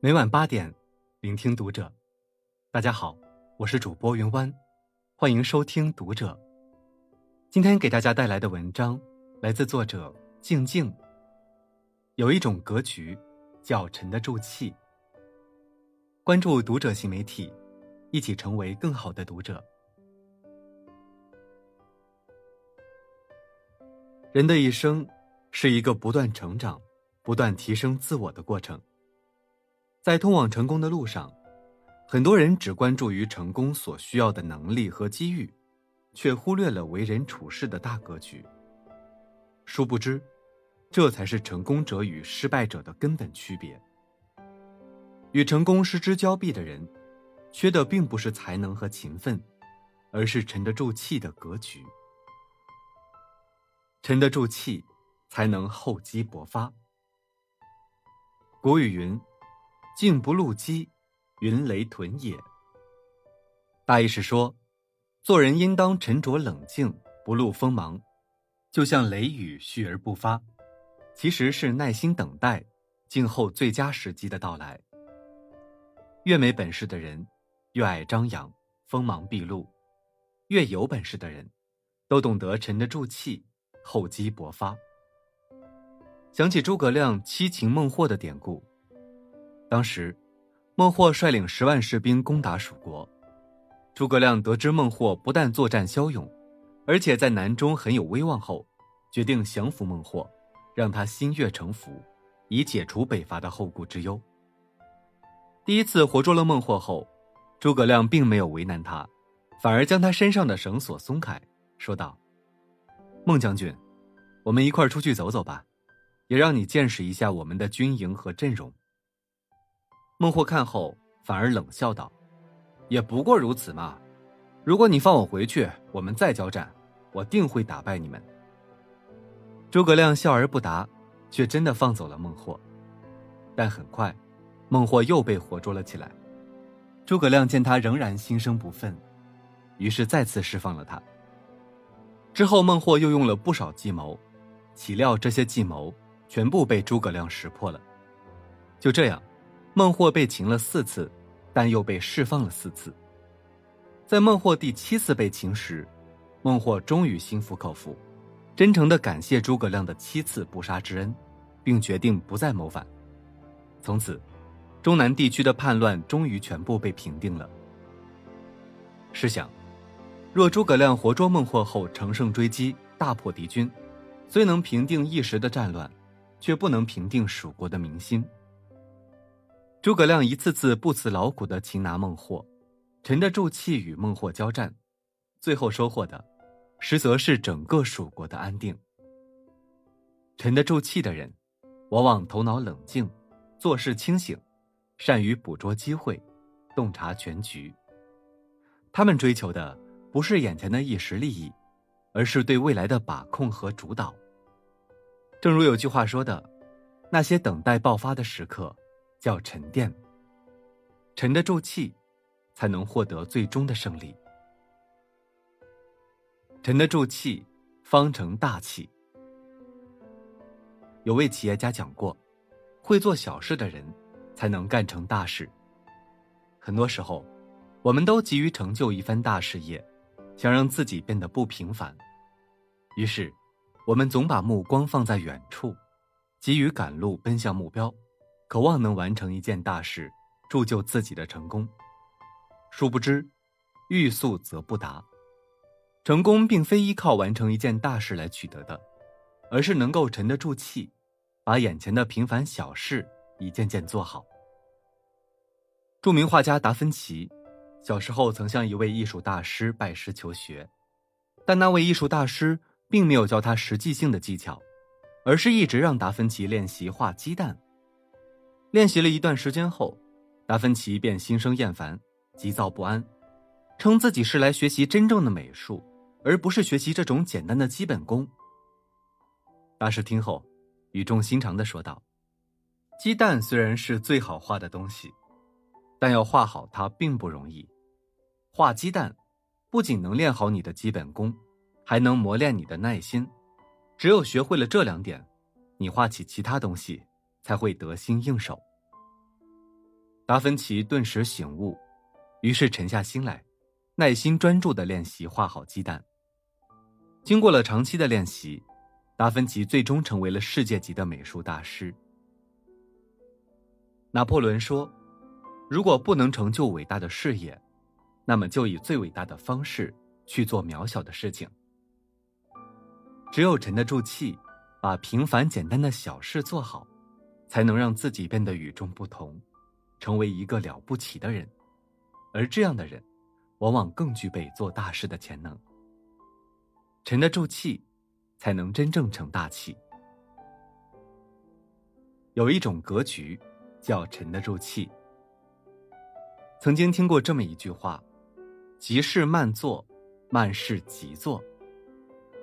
每晚八点，聆听读者。大家好，我是主播云湾，欢迎收听读者。今天给大家带来的文章来自作者静静。有一种格局，叫沉得住气。关注读者新媒体，一起成为更好的读者。人的一生是一个不断成长、不断提升自我的过程。在通往成功的路上，很多人只关注于成功所需要的能力和机遇，却忽略了为人处事的大格局。殊不知，这才是成功者与失败者的根本区别。与成功失之交臂的人，缺的并不是才能和勤奋，而是沉得住气的格局。沉得住气，才能厚积薄发。古语云。静不露机，云雷屯也。大意是说，做人应当沉着冷静，不露锋芒，就像雷雨蓄而不发，其实是耐心等待，静候最佳时机的到来。越没本事的人，越爱张扬，锋芒毕露；越有本事的人，都懂得沉得住气，厚积薄发。想起诸葛亮七擒孟获的典故。当时，孟获率领十万士兵攻打蜀国。诸葛亮得知孟获不但作战骁勇，而且在南中很有威望后，决定降服孟获，让他心悦诚服，以解除北伐的后顾之忧。第一次活捉了孟获后，诸葛亮并没有为难他，反而将他身上的绳索松开，说道：“孟将军，我们一块出去走走吧，也让你见识一下我们的军营和阵容。”孟获看后，反而冷笑道：“也不过如此嘛。如果你放我回去，我们再交战，我定会打败你们。”诸葛亮笑而不答，却真的放走了孟获。但很快，孟获又被活捉了起来。诸葛亮见他仍然心生不忿，于是再次释放了他。之后，孟获又用了不少计谋，岂料这些计谋全部被诸葛亮识破了。就这样。孟获被擒了四次，但又被释放了四次。在孟获第七次被擒时，孟获终于心服口服，真诚的感谢诸葛亮的七次不杀之恩，并决定不再谋反。从此，中南地区的叛乱终于全部被平定了。试想，若诸葛亮活捉孟获后乘胜追击，大破敌军，虽能平定一时的战乱，却不能平定蜀国的民心。诸葛亮一次次不辞劳苦的擒拿孟获，沉得住气与孟获交战，最后收获的，实则是整个蜀国的安定。沉得住气的人，往往头脑冷静，做事清醒，善于捕捉机会，洞察全局。他们追求的不是眼前的一时利益，而是对未来的把控和主导。正如有句话说的：“那些等待爆发的时刻。”叫沉淀，沉得住气，才能获得最终的胜利。沉得住气，方成大器。有位企业家讲过，会做小事的人，才能干成大事。很多时候，我们都急于成就一番大事业，想让自己变得不平凡，于是，我们总把目光放在远处，急于赶路，奔向目标。渴望能完成一件大事，铸就自己的成功。殊不知，欲速则不达。成功并非依靠完成一件大事来取得的，而是能够沉得住气，把眼前的平凡小事一件件做好。著名画家达芬奇，小时候曾向一位艺术大师拜师求学，但那位艺术大师并没有教他实际性的技巧，而是一直让达芬奇练习画鸡蛋。练习了一段时间后，达芬奇便心生厌烦，急躁不安，称自己是来学习真正的美术，而不是学习这种简单的基本功。大师听后，语重心长的说道：“鸡蛋虽然是最好画的东西，但要画好它并不容易。画鸡蛋，不仅能练好你的基本功，还能磨练你的耐心。只有学会了这两点，你画起其他东西。”才会得心应手。达芬奇顿时醒悟，于是沉下心来，耐心专注的练习画好鸡蛋。经过了长期的练习，达芬奇最终成为了世界级的美术大师。拿破仑说：“如果不能成就伟大的事业，那么就以最伟大的方式去做渺小的事情。只有沉得住气，把平凡简单的小事做好，才能让自己变得与众不同。”成为一个了不起的人，而这样的人，往往更具备做大事的潜能。沉得住气，才能真正成大器。有一种格局，叫沉得住气。曾经听过这么一句话：“急事慢做，慢事急做；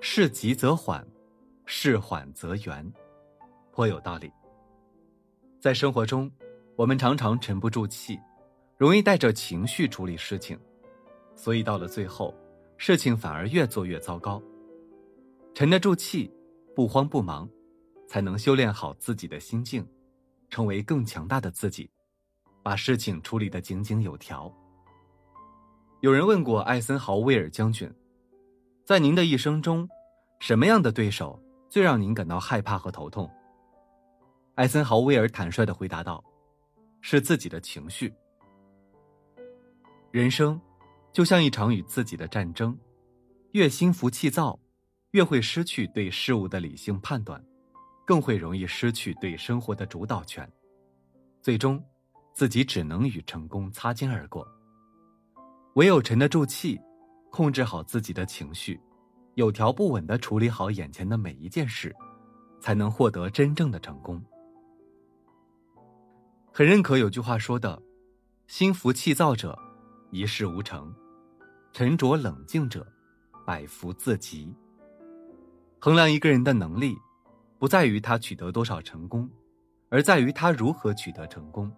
事急则缓，事缓则圆。”颇有道理。在生活中。我们常常沉不住气，容易带着情绪处理事情，所以到了最后，事情反而越做越糟糕。沉得住气，不慌不忙，才能修炼好自己的心境，成为更强大的自己，把事情处理得井井有条。有人问过艾森豪威尔将军，在您的一生中，什么样的对手最让您感到害怕和头痛？艾森豪威尔坦率的回答道。是自己的情绪。人生就像一场与自己的战争，越心浮气躁，越会失去对事物的理性判断，更会容易失去对生活的主导权，最终自己只能与成功擦肩而过。唯有沉得住气，控制好自己的情绪，有条不紊的处理好眼前的每一件事，才能获得真正的成功。很认可有句话说的：“心浮气躁者，一事无成；沉着冷静者，百福自集。”衡量一个人的能力，不在于他取得多少成功，而在于他如何取得成功；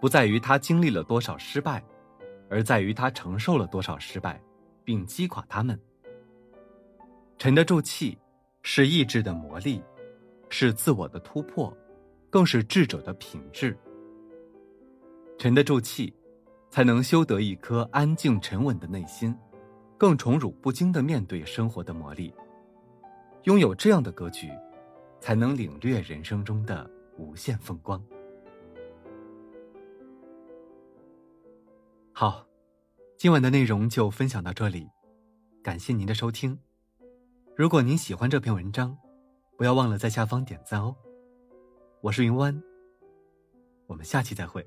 不在于他经历了多少失败，而在于他承受了多少失败，并击垮他们。沉得住气，是意志的磨砺，是自我的突破。更是智者的品质。沉得住气，才能修得一颗安静沉稳的内心，更宠辱不惊的面对生活的磨砺。拥有这样的格局，才能领略人生中的无限风光。好，今晚的内容就分享到这里，感谢您的收听。如果您喜欢这篇文章，不要忘了在下方点赞哦。我是云湾，我们下期再会。